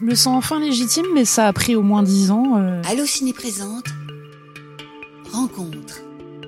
Je me sens enfin légitime, mais ça a pris au moins dix ans. euh. Allo Ciné présente Rencontre.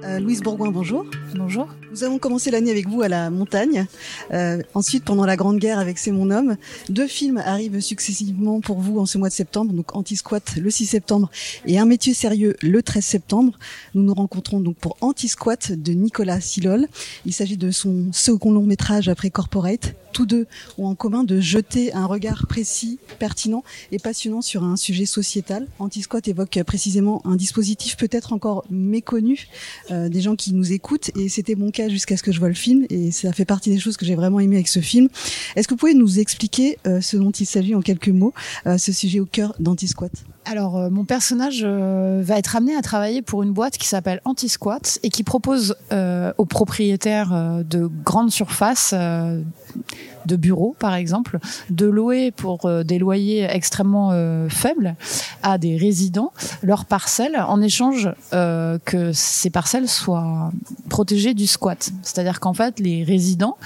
Euh, Louise Bourgoin, bonjour. Bonjour. Nous avons commencé l'année avec vous à la montagne. Euh, ensuite, pendant la Grande Guerre avec C'est mon homme, deux films arrivent successivement pour vous en ce mois de septembre. Donc Anti-Squat le 6 septembre et Un métier sérieux le 13 septembre. Nous nous rencontrons donc pour Anti-Squat de Nicolas Silol. Il s'agit de son second long métrage après Corporate. Tous deux ont en commun de jeter un regard précis, pertinent et passionnant sur un sujet sociétal. Anti-Squat évoque précisément un dispositif peut-être encore méconnu euh, des gens qui nous écoutent et c'était mon cas jusqu'à ce que je vois le film et ça fait partie des choses que j'ai vraiment aimé avec ce film. Est-ce que vous pouvez nous expliquer euh, ce dont il s'agit en quelques mots, euh, ce sujet au cœur d'Anti-Squat? Alors, euh, mon personnage euh, va être amené à travailler pour une boîte qui s'appelle Anti-Squat et qui propose euh, aux propriétaires euh, de grandes surfaces, euh, de bureaux par exemple, de louer pour euh, des loyers extrêmement euh, faibles à des résidents leurs parcelles en échange euh, que ces parcelles soient protégées du squat. C'est-à-dire qu'en fait, les résidents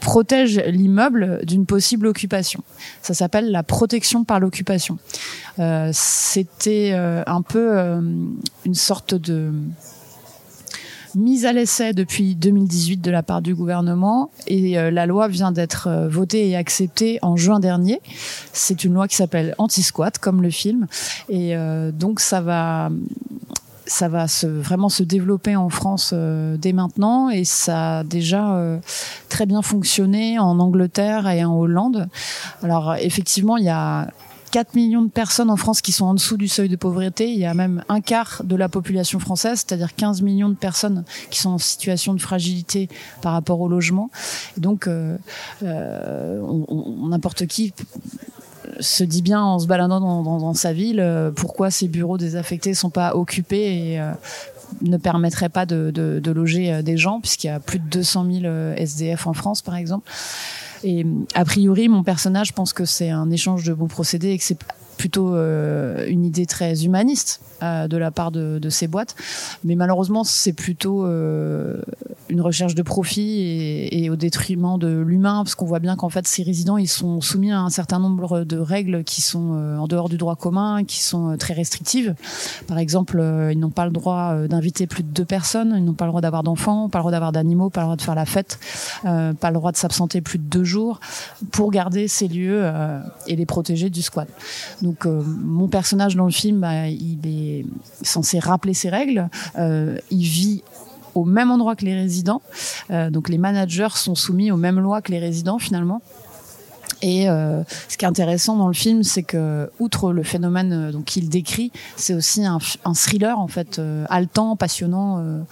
protègent l'immeuble d'une possible occupation. Ça s'appelle la protection par l'occupation. C'était un peu une sorte de mise à l'essai depuis 2018 de la part du gouvernement et euh, la loi vient d'être euh, votée et acceptée en juin dernier. C'est une loi qui s'appelle anti-squat comme le film et euh, donc ça va ça va vraiment se développer en France dès maintenant et ça a déjà très bien fonctionné en Angleterre et en Hollande. Alors effectivement, il y a 4 millions de personnes en France qui sont en dessous du seuil de pauvreté. Il y a même un quart de la population française, c'est-à-dire 15 millions de personnes qui sont en situation de fragilité par rapport au logement. Donc, euh, euh, on- n'importe qui se dit bien en se baladant dans, sa ville euh, pourquoi ces bureaux désaffectés sont pas occupés et euh, ne permettraient pas de, de- loger euh, des gens puisqu'il y a plus de 200 000 euh, SDF en France par exemple. Et a priori, mon personnage pense que c'est un échange de bons procédés et que c'est plutôt euh, une idée très humaniste euh, de la part de, ces boîtes. Mais malheureusement, c'est plutôt euh, une recherche de profit et, au détriment de l'humain, parce qu'on voit bien qu'en fait, ces résidents, ils sont soumis à un certain nombre de règles qui sont en dehors du droit commun, qui sont très restrictives. Par exemple, ils n'ont pas le droit d'inviter plus de deux personnes, ils n'ont pas le droit d'avoir d'enfants, pas le droit d'avoir d'animaux, pas le droit de faire la fête, pas le droit de s'absenter plus de deux jours pour garder ces lieux et les protéger du squat. Donc euh, mon personnage dans le film, bah, il est censé rappeler ces règles. Euh, il vit au même endroit que les résidents. Euh, donc les managers sont soumis aux mêmes lois que les résidents finalement. Et ce qui est intéressant dans le film, c'est que, outre le phénomène qu'il décrit, c'est aussi un, thriller en fait haletant, passionnant,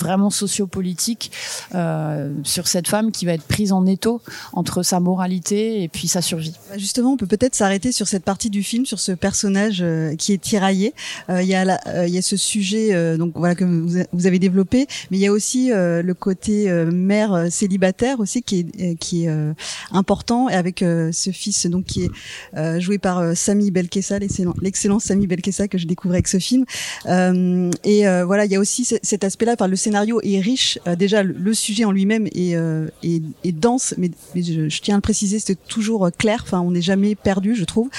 vraiment sociopolitique euh, sur cette femme qui va être prise en étau entre sa moralité et puis sa survie. Bah, Justement, on peut peut-être s'arrêter sur cette partie du film, sur ce personnage euh, qui est tiraillé. Euh, Il y a la- euh, y a ce sujet donc voilà que vous, avez développé, mais il y a aussi le côté mère célibataire aussi qui est qui est important et avec ce fils donc qui est joué par Sami Belkessa, l'excellent Sami Belkessa que je découvrais avec ce film. Et voilà, il y a aussi ce- cet aspect-là. Enfin, le scénario est riche. Euh, déjà, le, sujet en lui-même est, euh, dense, mais, je, tiens à le préciser, c'est toujours euh, clair. Enfin, on n'est jamais perdu, je trouve.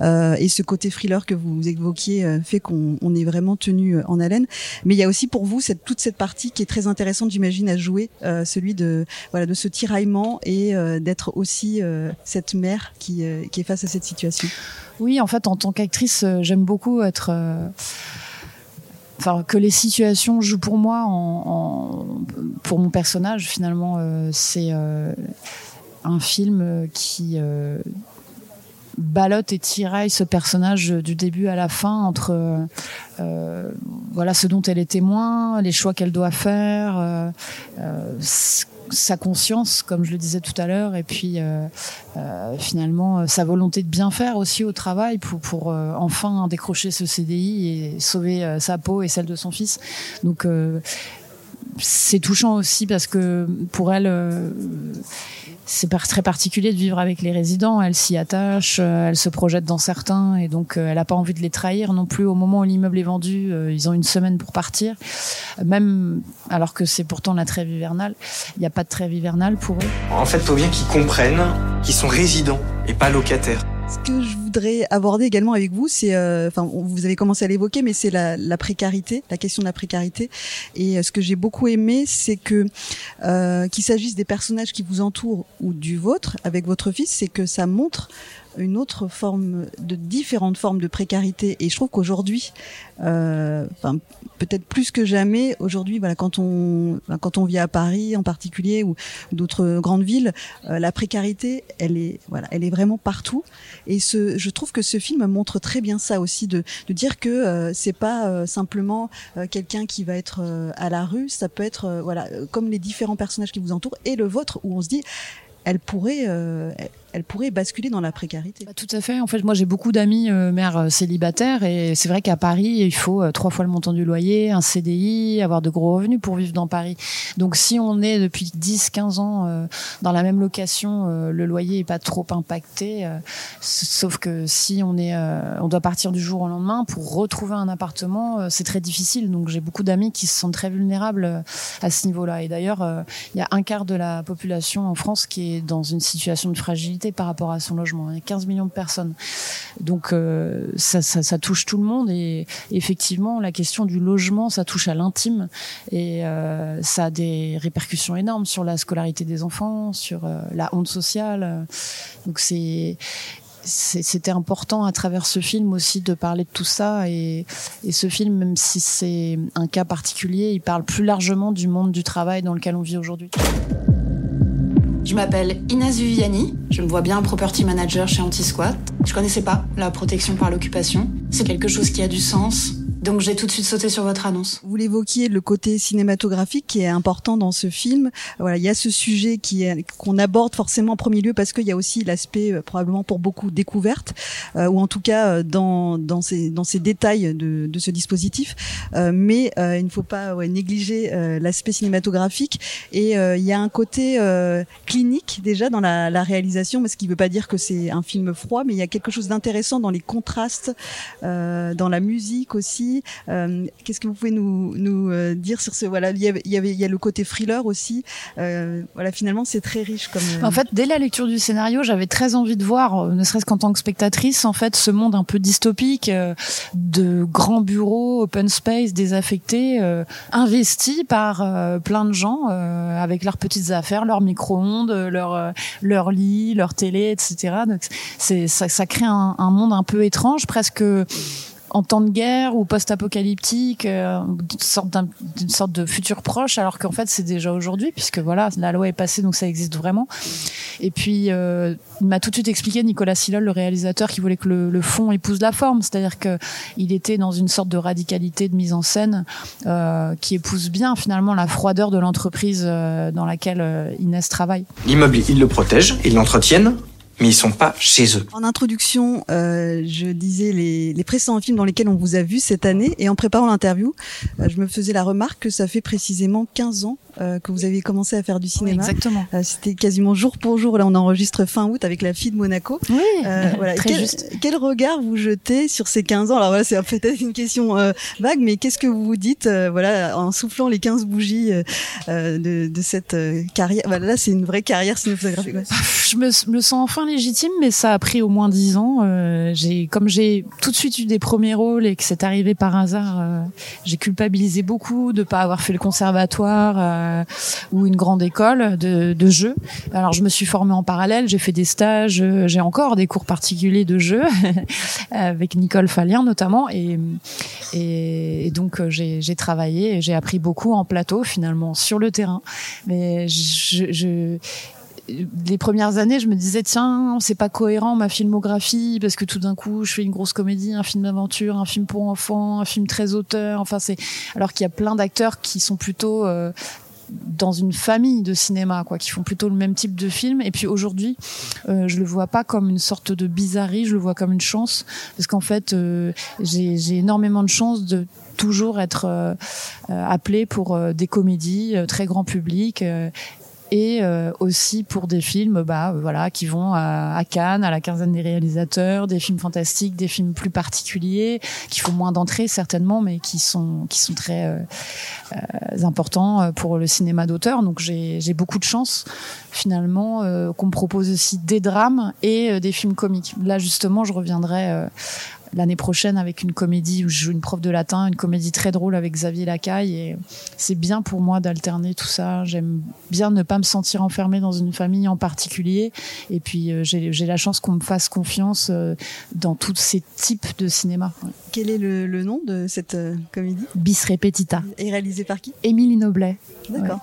Et ce côté thriller que vous évoquiez fait qu'on on est vraiment tenu en haleine. Mais il y a aussi pour vous toute cette partie qui est très intéressante, j'imagine, à jouer, celui de voilà de ce tiraillement et d'être aussi cette mère qui, est face à cette situation. Oui, en fait, en tant qu'actrice, j'aime beaucoup être. Euh, Enfin, que les situations jouent pour moi, en, en- pour mon personnage, finalement, euh, c'est euh, un film euh, qui euh, ballotte et tiraille ce personnage du début à la fin entre euh, voilà ce dont elle est témoin, les choix qu'elle doit faire, euh, euh, s- sa conscience, comme je le disais tout à l'heure, et puis euh, euh, finalement euh, sa volonté de bien faire aussi au travail pour, enfin décrocher ce CDI et sauver sa peau et celle de son fils. Donc c'est touchant aussi parce que pour elle, c'est très particulier de vivre avec les résidents. Elle s'y attache, elle se projette dans certains et donc elle n'a pas envie de les trahir non plus. Au moment où l'immeuble est vendu, ils ont une semaine pour partir, même alors que c'est pourtant la trêve hivernale. Il n'y a pas de trêve hivernale pour eux. En fait, il faut bien qu'ils comprennent qu'ils sont résidents et pas locataires. Ce que je voudrais aborder également avec vous, c'est, euh, enfin, vous avez commencé à l'évoquer, mais c'est la, la, précarité, la question de la précarité. Et euh, ce que j'ai beaucoup aimé, c'est que euh, qu'il s'agisse des personnages qui vous entourent ou du vôtre, avec votre fils, c'est que ça montre une autre forme de différentes formes de précarité. Et je trouve qu'aujourd'hui euh, peut-être plus que jamais aujourd'hui voilà quand on quand on vit à Paris en particulier ou d'autres grandes villes euh, la précarité elle est voilà elle est vraiment partout. Et je trouve que ce film montre très bien ça aussi de, dire que euh, c'est pas simplement quelqu'un qui va être à la rue. Ça peut être voilà comme les différents personnages qui vous entourent et le vôtre où on se dit elle pourrait, elle pourrait basculer dans la précarité. Bah, tout à fait. En fait, moi, j'ai beaucoup d'amis euh, mères euh, célibataires et c'est vrai qu'à Paris, il faut euh, trois fois le montant du loyer, un CDI, avoir de gros revenus pour vivre dans Paris. Donc, si on est depuis 10, 15 ans euh, dans la même location, euh, le loyer est pas trop impacté. sauf que si on est, on doit partir du jour au lendemain pour retrouver un appartement, c'est très difficile. Donc, j'ai beaucoup d'amis qui se sentent très vulnérables à ce niveau-là. Et d'ailleurs, il y a un quart de la population en France qui est dans une situation de fragilité par rapport à son logement. Il y a 15 millions de personnes. Donc euh, ça, touche tout le monde et effectivement la question du logement, ça touche à l'intime et euh, ça a des répercussions énormes sur la scolarité des enfants, sur euh, la honte sociale. Donc c'était important à travers ce film aussi de parler de tout ça et ce film même si c'est un cas particulier il parle plus largement du monde du travail dans lequel on vit aujourd'hui. Je m'appelle Inès Viviani, je me vois bien property manager chez Antisquat. Je connaissais pas la protection par l'occupation. C'est quelque chose qui a du sens, donc j'ai tout de suite sauté sur votre annonce. Vous l'évoquiez, le côté cinématographique qui est important dans ce film. Voilà, il y a ce sujet qui qu'on aborde forcément en premier lieu parce qu'il y a aussi l'aspect euh, probablement pour beaucoup découverte euh, ou en tout cas euh, dans dans ces dans ces détails de, de ce dispositif. Euh, mais euh, il ne faut pas ouais, négliger l'aspect cinématographique et il y a un côté clinique déjà dans la, la réalisation, mais ce qui ne veut pas dire que c'est un film froid, mais il y a quelque chose d'intéressant dans les contrastes, dans la musique aussi euh, qu'est-ce que vous pouvez nous, euh, dire sur ce voilà il y avait y, a le côté thriller aussi. Euh, voilà finalement c'est très riche comme. En fait dès la lecture du scénario j'avais très envie de voir ne serait-ce qu'en tant que spectatrice en fait ce monde un peu dystopique de grands bureaux open space désaffectés investis par plein de gens avec leurs petites affaires leurs micro-ondes leur leur lit leur télé etc donc c'est ça, ça crée un monde un peu étrange presque en temps de guerre ou post-apocalyptique, euh, d'une sorte de futur proche, alors qu'en fait c'est déjà aujourd'hui, puisque voilà, la loi est passée, donc ça existe vraiment. Et puis, euh, il m'a tout de suite expliqué, Nicolas Silol, le réalisateur, qui voulait que le, fond épouse la forme, c'est-à-dire que il était dans une sorte de radicalité de mise en scène euh, qui épouse bien finalement la froideur de l'entreprise euh, dans laquelle Inès travaille. L'immeuble, ils le protègent, ils l'entretiennent, mais ils sont pas chez eux. En introduction, euh, je disais les, les précédents films dans lesquels on vous a vu cette année, et en préparant l'interview, euh, je me faisais la remarque que ça fait précisément 15 ans euh, que vous avez commencé à faire du cinéma. Oui, exactement. Euh, C'était quasiment jour pour jour. Là, on enregistre fin août avec la fille de Monaco. Oui, euh, voilà. très quel, juste. Quel regard vous jetez sur ces 15 ans? Alors voilà, c'est peut-être une question euh, vague, mais qu'est-ce que vous vous dites, euh, voilà, en soufflant les 15 bougies euh, de, de, cette carrière? Voilà, là, c'est une vraie carrière cinématographique. Ouais. Je me, me, sens enfin légitime, mais ça a pris au moins 10 ans. j'ai, comme j'ai tout de suite eu des premiers rôles et que c'est arrivé par hasard, j'ai culpabilisé beaucoup de pas avoir fait le conservatoire euh, ou une grande école de, de jeu. Alors je me suis formée en parallèle, j'ai fait des stages, j'ai encore des cours particuliers de jeu avec Nicole Fallien notamment, et, donc j'ai travaillé, j'ai appris beaucoup en plateau finalement sur le terrain. Mais les premières années, je me disais tiens, c'est pas cohérent ma filmographie parce que tout d'un coup, je fais une grosse comédie, un film d'aventure, un film pour enfants, un film très auteur. Enfin, c'est alors qu'il y a plein d'acteurs qui sont plutôt euh, dans une famille de cinéma, quoi, qui font plutôt le même type de film. Et puis aujourd'hui, euh, je le vois pas comme une sorte de bizarrerie, je le vois comme une chance, parce qu'en fait, euh, j'ai énormément de chance de toujours être euh, appelée pour euh, des comédies euh, très grand public et euh, aussi pour des films bah voilà qui vont à, Cannes à la quinzaine des réalisateurs des films fantastiques des films plus particuliers qui font moins d'entrées certainement mais qui sont qui sont très euh, euh, importants pour le cinéma d'auteur. Donc j'ai beaucoup de chance finalement euh, qu'on me propose aussi des drames et des films comiques. Là justement je reviendrai l'année prochaine avec une comédie où je joue une prof de latin, une comédie très drôle avec Xavier Lacaille. Et c'est bien pour moi d'alterner tout ça. J'aime bien ne pas me sentir enfermée dans une famille en particulier. Et puis euh, j'ai la chance qu'on me fasse confiance euh, dans tous ces types de cinéma. Quel est le, nom de cette euh, comédie? Bis Repetita. Et réalisé par qui? Émilie Noblet. D'accord.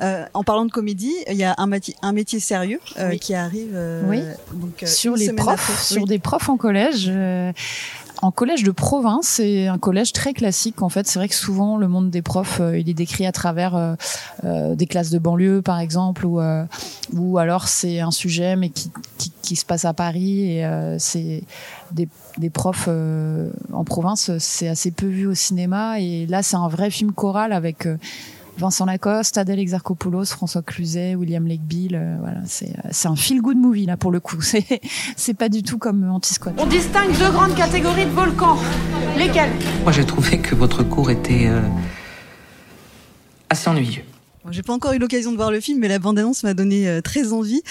Euh, en parlant de comédie, il y a un, un métier sérieux euh, qui arrive euh, oui. donc, sur les profs, sur des profs en collège en collège de province, c'est un collège très classique. En fait, c'est vrai que souvent le monde des profs, il est décrit à travers des classes de banlieue, par exemple, ou ou alors c'est un sujet mais qui, qui, qui, se passe à Paris et c'est des, des profs en province, c'est assez peu vu au cinéma. Et là, c'est un vrai film choral avec Vincent Lacoste, Adèle Exarchopoulos, François Cluzet, William Lakebill. Euh, voilà, c'est c'est un feel good movie là pour le coup. C'est c'est pas du tout comme Anti-Squat. On distingue deux grandes catégories de volcans. Lesquelles Moi, j'ai trouvé que votre cours était euh, assez ennuyeux. J'ai pas encore eu l'occasion de voir le film, mais la bande-annonce m'a donné euh, très envie.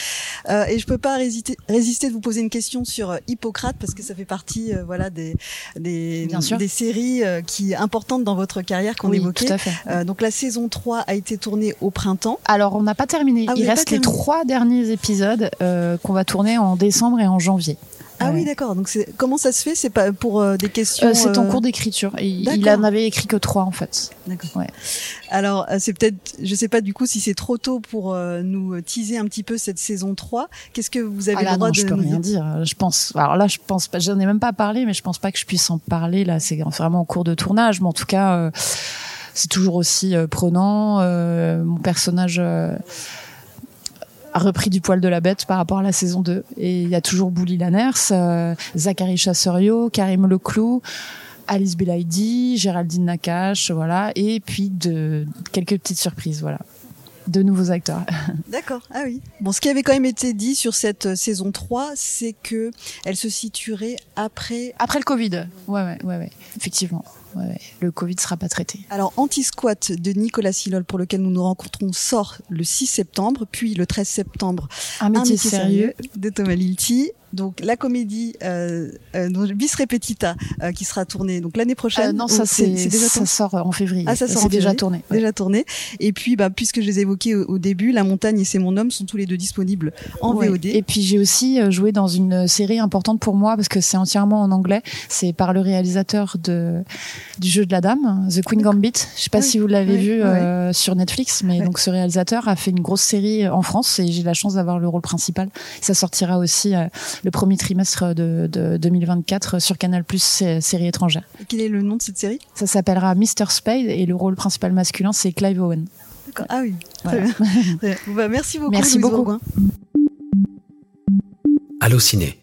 Euh, et je peux pas résister, résister de vous poser une question sur euh, Hippocrate parce que ça fait partie, euh, voilà, des des, des séries qui importantes dans votre carrière qu'on oui, évoquait. Tout à fait. donc la saison 3 a été tournée au printemps. Alors on n'a pas terminé. Ah, Il reste les trois derniers épisodes qu'on va tourner en décembre et en janvier. Ah ouais. oui, d'accord. Donc comment ça se fait? C'est pas pour euh, des questions. Euh, c'est en cours d'écriture. Il, il en avait écrit que trois en fait. D'accord. Ouais. Alors c'est peut-être, je sais pas du coup si c'est trop tôt pour euh, nous teaser un petit peu cette saison 3. Qu'est-ce que vous avez ah là, le droit non, de je peux rien dire? Je pense. Alors là, je pense pas. J'en ai même pas parlé, mais je pense pas que je puisse en parler. Là, c'est vraiment en cours de tournage. Mais en tout cas, c'est toujours aussi prenant. mon personnage a repris du poil de la bête par rapport à la saison 2. Et il y a toujours Bouli Lanners, euh, Zachary Chasserio, Karim Leclou, Alice Belaïdi, Géraldine Nakache, voilà. Et puis de quelques petites surprises, voilà de nouveaux acteurs. D'accord. Ah oui. Bon, ce qui avait quand même été dit sur cette euh, saison 3, c'est que elle se situerait après après le Covid. Ouais ouais ouais, ouais. effectivement. Ouais. Le Covid sera pas traité. Alors, Anti-Squat de Nicolas Silol, pour lequel nous nous rencontrons, sort le 6 septembre, puis le 13 septembre, Un métier, métier sérieux. de Thomas Lilti. Donc, la comédie euh, euh, Bis Repetita, euh, qui sera tournée donc l'année prochaine. Euh, non, ça, c'est, déjà ça sort en février. Ah, ça sort en c'est déjà février. tourné. ouais. déjà tourné. Et puis, bah, puisque je les ai évoqués au, au début, La Montagne et C'est mon homme sont tous les deux disponibles en Ouais. VOD. Et puis j'ai aussi euh, joué dans une série importante pour moi parce que c'est entièrement en anglais. C'est par le réalisateur de du jeu de la dame, The Queen Gambit. Je sais pas Ah oui. si vous l'avez vu ouais. euh, sur Netflix, mais donc ce réalisateur a fait une grosse série en France et j'ai la chance d'avoir le rôle principal. Ça sortira aussi euh, le premier trimestre de, de 2024 sur Canal Plus série étrangère. Quel est le nom de cette série? Ça s'appellera Mr Spade et le rôle principal masculin c'est Clive Owen. D'accord. Ah oui. Très bien. Très bien. Bon, bah, merci beaucoup. Merci beaucoup. Bourgoin. Allociné,